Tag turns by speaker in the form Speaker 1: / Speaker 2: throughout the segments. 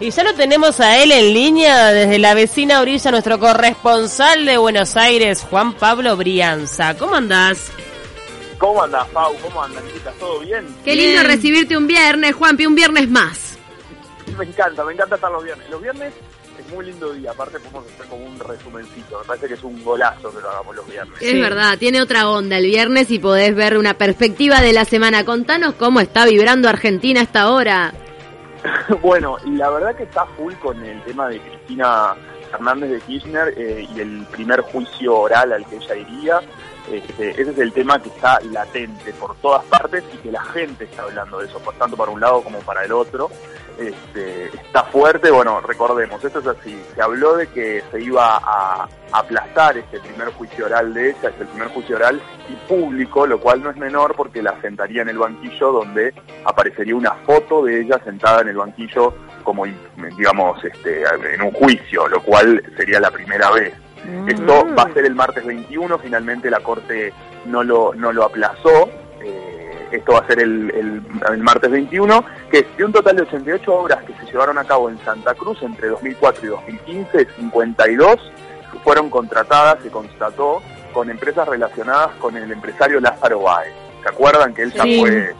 Speaker 1: Y ya lo tenemos a él en línea desde la vecina orilla, nuestro corresponsal de Buenos Aires, Juan Pablo Brianza. ¿Cómo andás?
Speaker 2: ¿Cómo andás, Pau? ¿Cómo andas, chicas? ¿Todo bien?
Speaker 3: Qué lindo recibirte un viernes, Juanpi, un viernes más.
Speaker 2: Me encanta, me encanta estar los viernes. Los viernes es muy lindo día, aparte podemos hacer como un resumencito. Me parece que es un golazo que lo hagamos los viernes.
Speaker 3: Es verdad, tiene otra onda el viernes y podés ver una perspectiva de la semana. Contanos cómo está vibrando Argentina hasta ahora.
Speaker 2: bueno, la verdad que está full con el tema de Cristina Fernández de Kirchner eh, y el primer juicio oral al que ella iría. Este, ese es el tema que está latente por todas partes y que la gente está hablando de eso, por tanto para un lado como para el otro. Este, está fuerte, bueno, recordemos, esto es así, se habló de que se iba a aplastar este primer juicio oral de ella, es el primer juicio oral y público, lo cual no es menor porque la sentaría en el banquillo donde aparecería una foto de ella sentada en el banquillo como, digamos, este, en un juicio, lo cual sería la primera vez. Esto va a ser el martes 21, finalmente la Corte no lo, no lo aplazó. Esto va a ser el, el, martes 21, que de un total de 88 obras que se llevaron a cabo en Santa Cruz entre 2004 y 2015, 52 fueron contratadas, se constató, con empresas relacionadas con el empresario Lázaro Báez. ¿Se acuerdan que él ya fue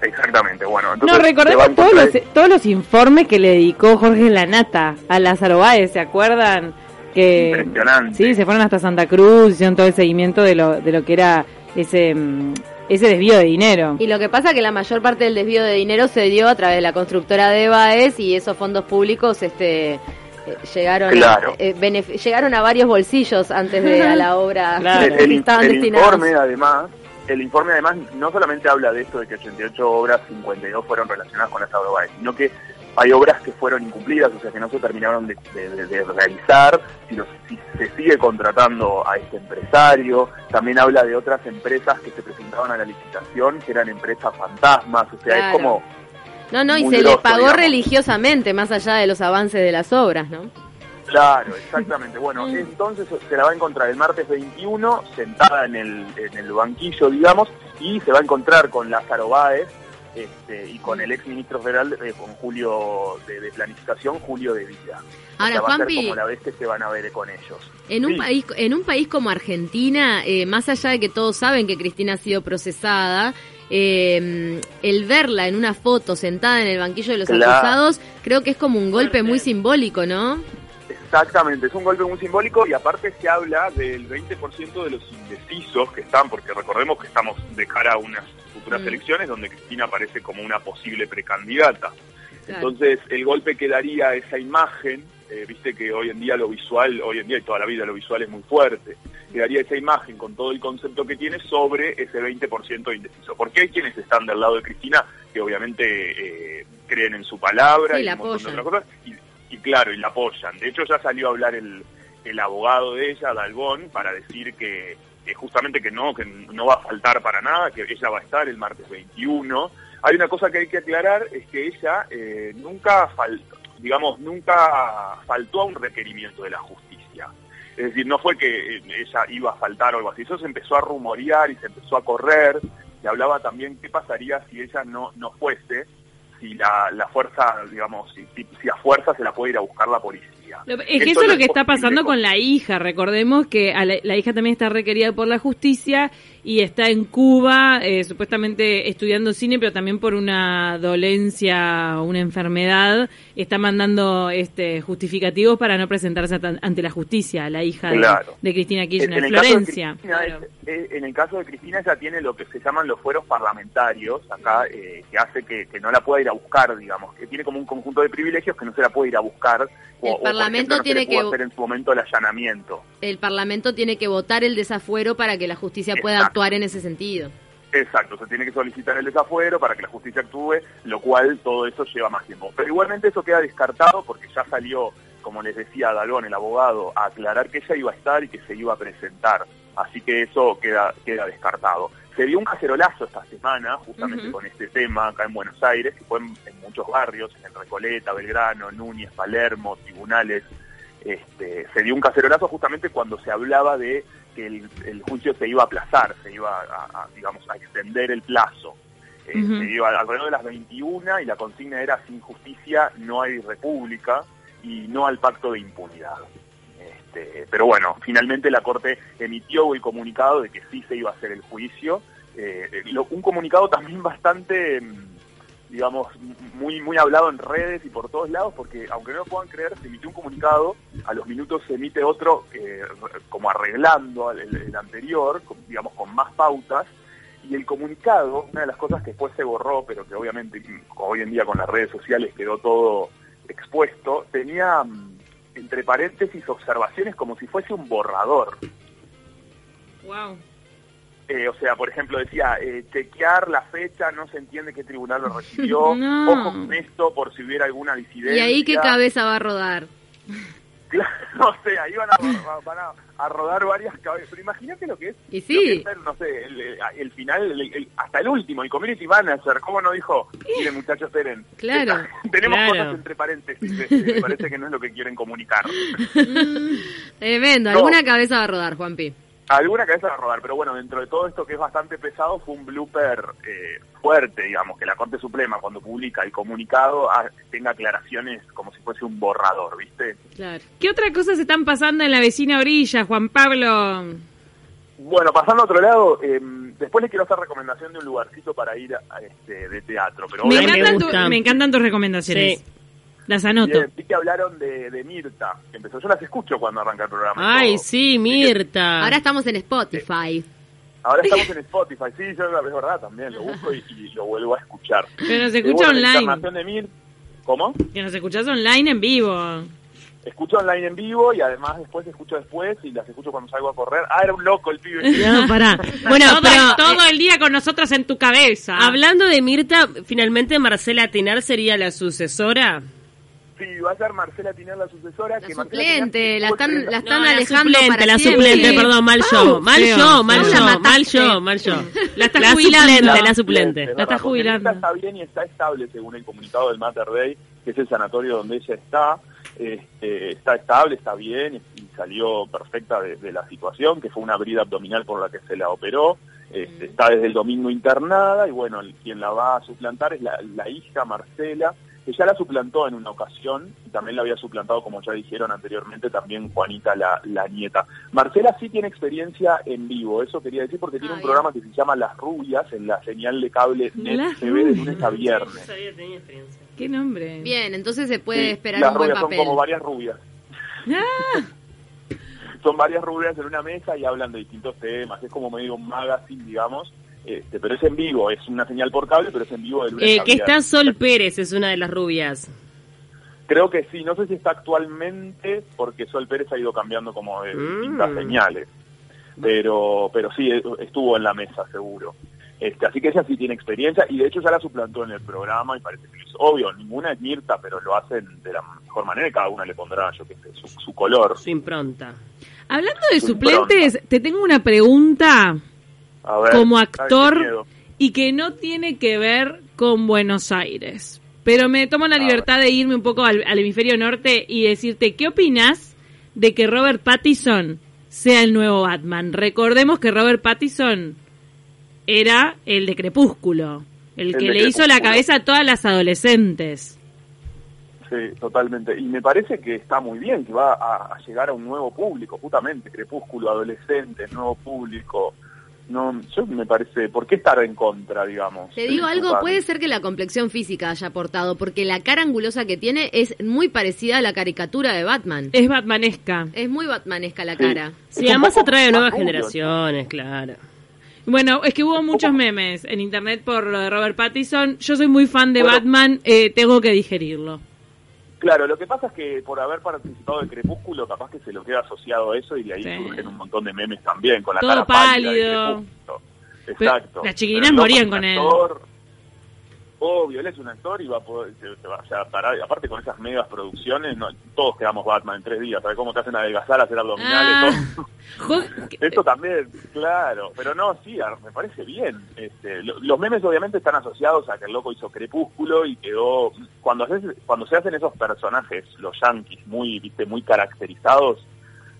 Speaker 2: Exactamente, bueno.
Speaker 1: Entonces no, recordemos todos los, todos los informes que le dedicó Jorge Lanata a Lázaro Báez, ¿se acuerdan? que sí se fueron hasta Santa Cruz hicieron todo el seguimiento de lo de lo que era ese mm, ese desvío de dinero.
Speaker 3: Y lo que pasa es que la mayor parte del desvío de dinero se dio a través de la constructora de Baez y esos fondos públicos este eh, llegaron a, eh, llegaron a varios bolsillos antes de a la obra
Speaker 2: el, informe además el informe además no solamente habla de esto de que 88 obras 52 fueron relacionadas con la de Baez sino que hay obras que fueron incumplidas, o sea, que no se terminaron de, realizar, si, si, se sigue contratando a este empresario, también habla de otras empresas que se presentaban a la licitación, que eran empresas fantasmas, o sea, es como...
Speaker 3: No, no, y se les pagó religiosamente, más allá de los avances de las obras, ¿no?
Speaker 2: Claro, exactamente. Bueno, entonces se la va a encontrar el martes 21, sentada en el, en el banquillo, digamos, y se va a encontrar con Lázaro Báez, este, y con el ex ministro federal, eh, con Julio de, Planificación, Julio de Vida.
Speaker 3: Ahora,
Speaker 2: o como la vez que se van a ver con ellos.
Speaker 3: En un país en un país como Argentina, eh, más allá de que todos saben que Cristina ha sido procesada, eh, el verla en una foto sentada en el banquillo de los acusados, creo que es como un golpe muy simbólico, ¿no?
Speaker 2: Exactamente, es un golpe muy simbólico y aparte se habla del 20% de los indecisos que están, porque recordemos que estamos de cara a unas futuras elecciones donde Cristina aparece como una posible precandidata. Entonces el golpe quedaría esa imagen, eh, viste que hoy en día lo visual, hoy en día y toda la vida lo visual es muy fuerte, quedaría esa imagen con todo el concepto que tiene sobre ese 20% de indeciso. Porque hay quienes están del lado de Cristina que obviamente eh, creen en su palabra y un montón de otras cosas, y, claro, y la apoyan. De hecho ya salió a hablar el, el abogado de ella, Dalbón, para decir que justamente que no, que no va a faltar para nada, que ella va a estar el martes 21. Hay una cosa que hay que aclarar, es que ella eh, nunca faltó, digamos, nunca faltó a un requerimiento de la justicia. Es decir, no fue que eh, ella iba a faltar o algo así, eso se empezó a rumorear y se empezó a correr, se hablaba también qué pasaría si ella no, no fuese, si la, la fuerza, digamos, si, si a fuerza se la puede ir a buscar la policía
Speaker 1: es que eso es lo que está pasando con la hija. Recordemos que la, hija también está requerida por la justicia y está en Cuba, eh, supuestamente estudiando cine, pero también por una dolencia o una enfermedad. Está mandando este justificativos para no presentarse ante la justicia, la hija de, Cristina Kirchner, en, Florencia.
Speaker 2: en el caso de Cristina, ella tiene lo que se llaman los fueros parlamentarios, acá, eh, que hace que, no la pueda ir a buscar, digamos, que tiene como un conjunto de privilegios que no se la puede ir a buscar.
Speaker 3: El Parlamento tiene que
Speaker 2: hacer en su momento el allanamiento.
Speaker 3: El Parlamento tiene que votar el desafuero para que la justicia pueda actuar en ese sentido.
Speaker 2: Exacto, se tiene que solicitar el desafuero para que la justicia actúe, lo cual todo eso lleva más tiempo. Pero igualmente eso queda descartado porque ya salió, como les decía Dalón, el abogado, a aclarar que ella iba a estar y que se iba a presentar. Así que eso queda, queda descartado. Se dio un cacerolazo esta semana, justamente con este tema acá en Buenos Aires, que fue en, muchos barrios, en Recoleta, Belgrano, Núñez, Palermo, tribunales. Este, se dio un cacerolazo justamente cuando se hablaba de que el, juicio se iba a aplazar, se iba a, digamos, a extender el plazo. Eh, se iba alrededor de las 21 y la consigna era sin justicia no hay república y no al pacto de impunidad. Este, pero bueno, finalmente la Corte emitió el comunicado de que sí se iba a hacer el juicio. Eh, un comunicado también bastante, mm, digamos, muy, muy hablado en redes y por todos lados, porque aunque no lo puedan creer, se emitió un comunicado, a los minutos se emite otro eh, como arreglando el, anterior, digamos, con más pautas. Y el comunicado, una de las cosas que después se borró, pero que obviamente mm, hoy en día con las redes sociales quedó todo expuesto, tenía mm, entre paréntesis observaciones como si fuese un borrador.
Speaker 1: Wow.
Speaker 2: Eh, o sea, por ejemplo, decía, eh, chequear la fecha, no se entiende qué tribunal lo recibió, ojo con esto por si hubiera alguna disidencia.
Speaker 3: ¿Y ahí qué cabeza va a rodar?
Speaker 2: no sé, ahí van a, rodar varias cabezas. Pero imagínate lo que es.
Speaker 3: Y sí.
Speaker 2: no sé, el, final, hasta el último, el community manager, ¿cómo no dijo? Miren, muchachos, esperen.
Speaker 3: Claro.
Speaker 2: tenemos cosas entre paréntesis. Este, me parece que no es lo que quieren comunicar.
Speaker 3: Tremendo. Alguna cabeza va a rodar, Juanpi.
Speaker 2: Alguna cabeza va a rodar, pero bueno, dentro de todo esto que es bastante pesado, fue un blooper eh, fuerte, digamos, que la Corte Suprema cuando publica el comunicado ah, tenga aclaraciones como si fuese un borrador, ¿viste?
Speaker 1: Claro. ¿Qué otras cosas están pasando en la vecina orilla, Juan Pablo?
Speaker 2: Bueno, pasando a otro lado, em, después les quiero hacer recomendación de un lugarcito para ir a, este, de teatro. Pero
Speaker 1: me, encantan me, encantan tus recomendaciones. Las anoto.
Speaker 2: sí que hablaron de, Mirta, que empezó. Yo las escucho cuando arranca el programa.
Speaker 3: Ay, sí, Mirta. Ahora estamos en Spotify.
Speaker 2: Ahora estamos en Spotify, sí, yo, es verdad también, lo busco y, lo vuelvo a escuchar.
Speaker 1: Pero nos escucha online.
Speaker 2: De ¿Cómo?
Speaker 1: Que nos escuchas online en vivo.
Speaker 2: Escucho online en vivo y además después escucho después y las escucho cuando salgo a correr. Ah, era un loco el pibe.
Speaker 1: No, pará. Bueno, pero todo el día con nosotros en tu cabeza. Hablando de Mirta, finalmente Marcela Tinar sería la sucesora.
Speaker 2: Sí, va a ser Marcela Tiner la sucesora.
Speaker 3: La suplente, la están, la están alejando la suplente,
Speaker 1: La suplente, perdón, mal yo, mal yo, mal yo, mal yo, mal yo. La está jubilando. La suplente, la está jubilando.
Speaker 2: Está bien y está estable según el comunicado del Mater Day, que es el sanatorio donde ella está. Este, está estable, está bien y salió perfecta de, la situación, que fue una brida abdominal por la que se la operó. Este, está desde el domingo internada y bueno, quien la va a suplantar es la, la hija Marcela, que ya la suplantó en una ocasión y también la había suplantado, como ya dijeron anteriormente, también Juanita, la, la nieta. Marcela sí tiene experiencia en vivo, eso quería decir, porque tiene un programa que se llama Las Rubias en la señal de cable Net TV de lunes a viernes.
Speaker 1: ¿Qué nombre?
Speaker 3: Bien, entonces se puede esperar un buen
Speaker 2: papel. son como varias rubias. Ah. son varias rubias en una mesa y hablan de distintos temas, es como medio un magazine, digamos, este, pero es en vivo, es una señal por cable, pero es en vivo de
Speaker 1: eh, Que está Sol Pérez, es una de las rubias.
Speaker 2: Creo que sí, no sé si está actualmente, porque Sol Pérez ha ido cambiando como de mm. distintas señales, pero, pero sí estuvo en la mesa seguro. Este, así que ella sí tiene experiencia y de hecho ya la suplantó en el programa y parece que es obvio, ninguna es Mirta, pero lo hacen de la mejor manera y cada una le pondrá, yo qué sé, su, color.
Speaker 1: Su impronta. Hablando de suplentes, te tengo una pregunta como actor y que no tiene que ver con Buenos Aires. Pero me tomo la libertad de irme un poco al, hemisferio norte y decirte, ¿qué opinas de que Robert Pattinson sea el nuevo Batman? Recordemos que Robert Pattinson era el de Crepúsculo, el, que le hizo la cabeza a todas las adolescentes.
Speaker 2: Sí, totalmente. Y me parece que está muy bien, que va a, a llegar a un nuevo público, justamente, Crepúsculo, adolescentes, nuevo público no, yo me parece, ¿por qué estar en contra, digamos?
Speaker 3: Te digo algo, puede ser que la complexión física haya aportado, porque la cara angulosa que tiene es muy parecida a la caricatura de Batman.
Speaker 1: Es batmanesca.
Speaker 3: Es muy batmanesca la cara.
Speaker 1: Sí, además atrae a nuevas generaciones, claro. Bueno, es que hubo muchos memes en internet por lo de Robert Pattinson. Yo soy muy fan de Batman, eh, tengo que digerirlo.
Speaker 2: Claro, lo que pasa es que por haber participado de Crepúsculo, capaz que se lo queda asociado a eso y de ahí surgen un montón de memes también, con la cara pálido.
Speaker 1: Exacto. las chiquilinas morían con él.
Speaker 2: Obvio, él es un actor y va a poder, se, va a parar, aparte con esas megas producciones, no, todos quedamos Batman en tres días, ¿sabes cómo te hacen adelgazar, hacer abdominales? Ah. Esto también, claro, pero no, sí, me parece bien. Este, los memes obviamente están asociados a que el loco hizo Crepúsculo y quedó, cuando, cuando se hacen esos personajes, los yankees, muy, viste, muy caracterizados,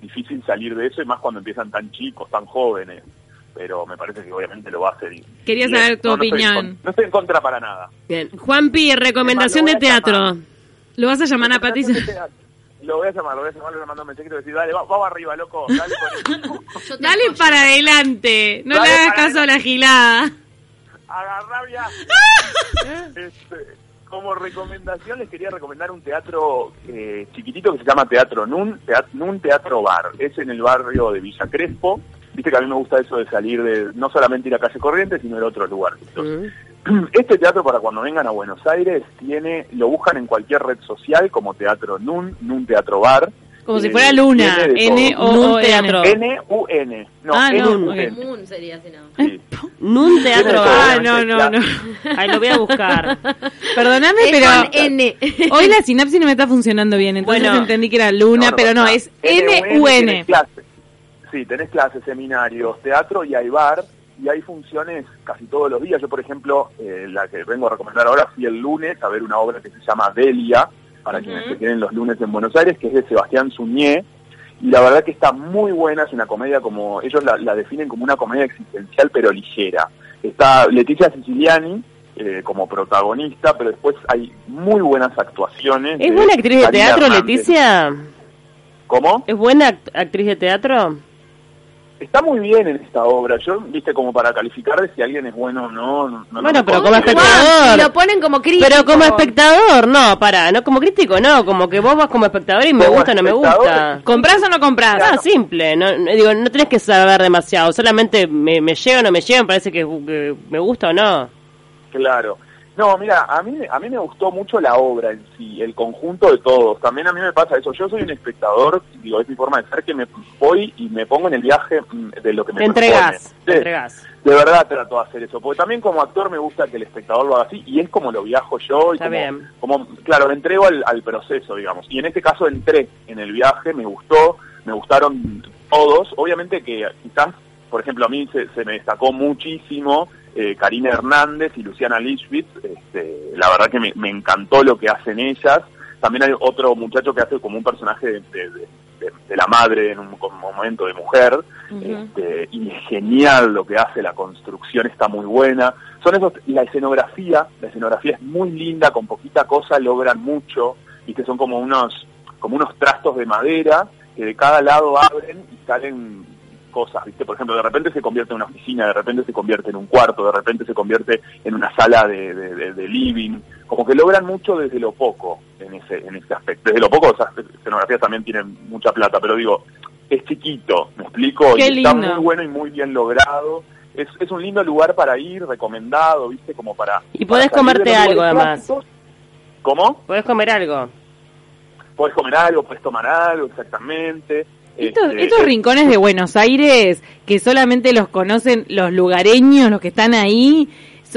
Speaker 2: difícil salir de eso y más cuando empiezan tan chicos, tan jóvenes. Pero me parece que obviamente lo va a hacer.
Speaker 1: Quería saber tu opinión.
Speaker 2: no estoy en contra para nada.
Speaker 4: Bien. Juanpi, recomendación de teatro.
Speaker 1: ¿Lo vas a llamar a Patricia?
Speaker 2: Lo voy a llamar, lo voy a llamar, le mando un mensajito y decir, dale, vamos arriba, loco, dale
Speaker 1: Dale para adelante, no le hagas caso a la gilada.
Speaker 2: Agarrá este, como recomendación les quería recomendar un teatro eh, chiquitito que se llama Teatro Nun, teatro, Nun Teatro Bar. Es en el barrio de Villa Crespo. Viste que a mí me gusta eso de salir de no solamente ir a calle Corrientes, sino ir a otros lugares. Este teatro para cuando vengan a Buenos Aires tiene, lo buscan en cualquier red social como Teatro Nun, Nun Teatro Bar.
Speaker 1: Como si fuera Luna, N O Teatro.
Speaker 2: N U N.
Speaker 3: No, ah, no, Nun sería si no. Sí.
Speaker 4: Nun Teatro Bar.
Speaker 1: Ah, no, no, no.
Speaker 4: Ahí lo voy a buscar.
Speaker 1: Perdóname, pero N. hoy la sinapsis no me está funcionando bien, entonces entendí que era Luna, pero no, es N U N.
Speaker 2: Sí, tenés clases, seminarios, teatro y hay bar y hay funciones casi todos los días. Yo, por ejemplo, eh, la que vengo a recomendar ahora, fui el lunes a ver una obra que se llama Delia, para quienes se tienen los lunes en Buenos Aires, que es de Sebastián Suñé, y la verdad que está muy buena, es una comedia como, ellos la, definen como una comedia existencial pero ligera. Está Leticia Siciliani, eh, como protagonista, pero después hay muy buenas actuaciones.
Speaker 4: ¿Es buena actriz de teatro, Leticia?
Speaker 2: ¿Cómo?
Speaker 4: ¿Es buena actriz de teatro?
Speaker 2: Está muy bien en esta obra. Yo, viste, como para calificar de si alguien es bueno o no.
Speaker 4: bueno, pero como espectador.
Speaker 3: lo ponen como crítico.
Speaker 4: Pero como espectador, no, para, no como crítico, no. Como que vos vas como espectador y me gusta o no me gusta.
Speaker 1: ¿Comprás o no compras?
Speaker 4: Ah, simple. No, digo, no tenés que saber demasiado. Solamente me, me llega o no me llega, me parece que me gusta o no.
Speaker 2: Claro. No, mira, a mí, a mí me gustó mucho la obra en sí, el conjunto de todos. También a mí me pasa eso. Yo soy un espectador, digo, es mi forma de ser, que me voy y me pongo en el viaje mm, de lo que me
Speaker 4: te entregas, te entregas.
Speaker 2: De verdad trato de hacer eso, porque también como actor me gusta que el espectador lo haga así, y es como lo viajo yo, y
Speaker 4: Está bien.
Speaker 2: como, claro, me entrego al, al proceso, digamos. Y en este caso entré en el viaje, me gustó, me gustaron todos. Obviamente que quizás, por ejemplo, a mí se, se me destacó muchísimo eh, Karina Hernández y Luciana Lischwitz. Este, la verdad que me, encantó lo que hacen ellas. También hay otro muchacho que hace como un personaje de, la madre en un, momento de mujer. este, y es genial lo que hace, la construcción está muy buena. Son esos, la escenografía, la escenografía es muy linda, con poquita cosa logran mucho. Y que son como unos, como unos trastos de madera que de cada lado abren y salen cosas, ¿viste? Por ejemplo, de repente se convierte en una oficina, de repente se convierte en un cuarto, de repente se convierte en una sala de, de, living, como que logran mucho desde lo poco en ese, en ese aspecto. Desde lo poco, esas escenografías también tienen mucha plata, pero digo, es chiquito, ¿me explico? y está muy bueno y muy bien logrado. Es, es un lindo lugar para ir, recomendado, ¿viste? Como para...
Speaker 4: Y podés comerte algo, además.
Speaker 2: ¿Cómo?
Speaker 4: Podés comer algo.
Speaker 2: Podés comer algo, podés tomar algo, exactamente.
Speaker 1: Estos, este, estos rincones de Buenos Aires que solamente los conocen los lugareños, los que están ahí,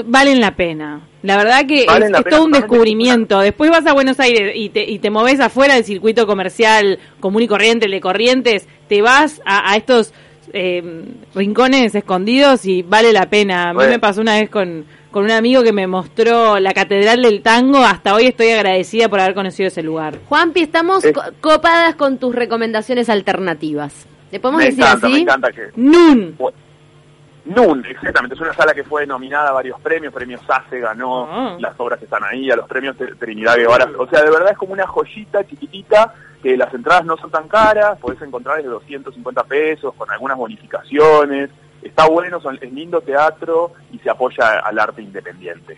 Speaker 1: valen la pena. La verdad que es, todo un descubrimiento. Después vas a Buenos Aires y te, y te moves afuera del circuito comercial común y corriente, el de Corrientes, te vas a, estos eh, rincones escondidos y vale la pena. A mí me pasó una vez con, con un amigo que me mostró la Catedral del Tango. Hasta hoy estoy agradecida por haber conocido ese lugar.
Speaker 3: Juanpi, estamos copadas con tus recomendaciones alternativas. ¿Le podemos decir así?
Speaker 2: Me encanta que...
Speaker 1: Nun.
Speaker 2: Nun, exactamente. Es una sala que fue nominada a varios premios. Premios SACE ganó ah. las obras que están ahí, a los premios Trinidad Guevara. O sea, de verdad es como una joyita chiquitita que las entradas no son tan caras. Podés encontrar desde 250 pesos con algunas bonificaciones está bueno, son, es lindo teatro y se apoya al arte independiente.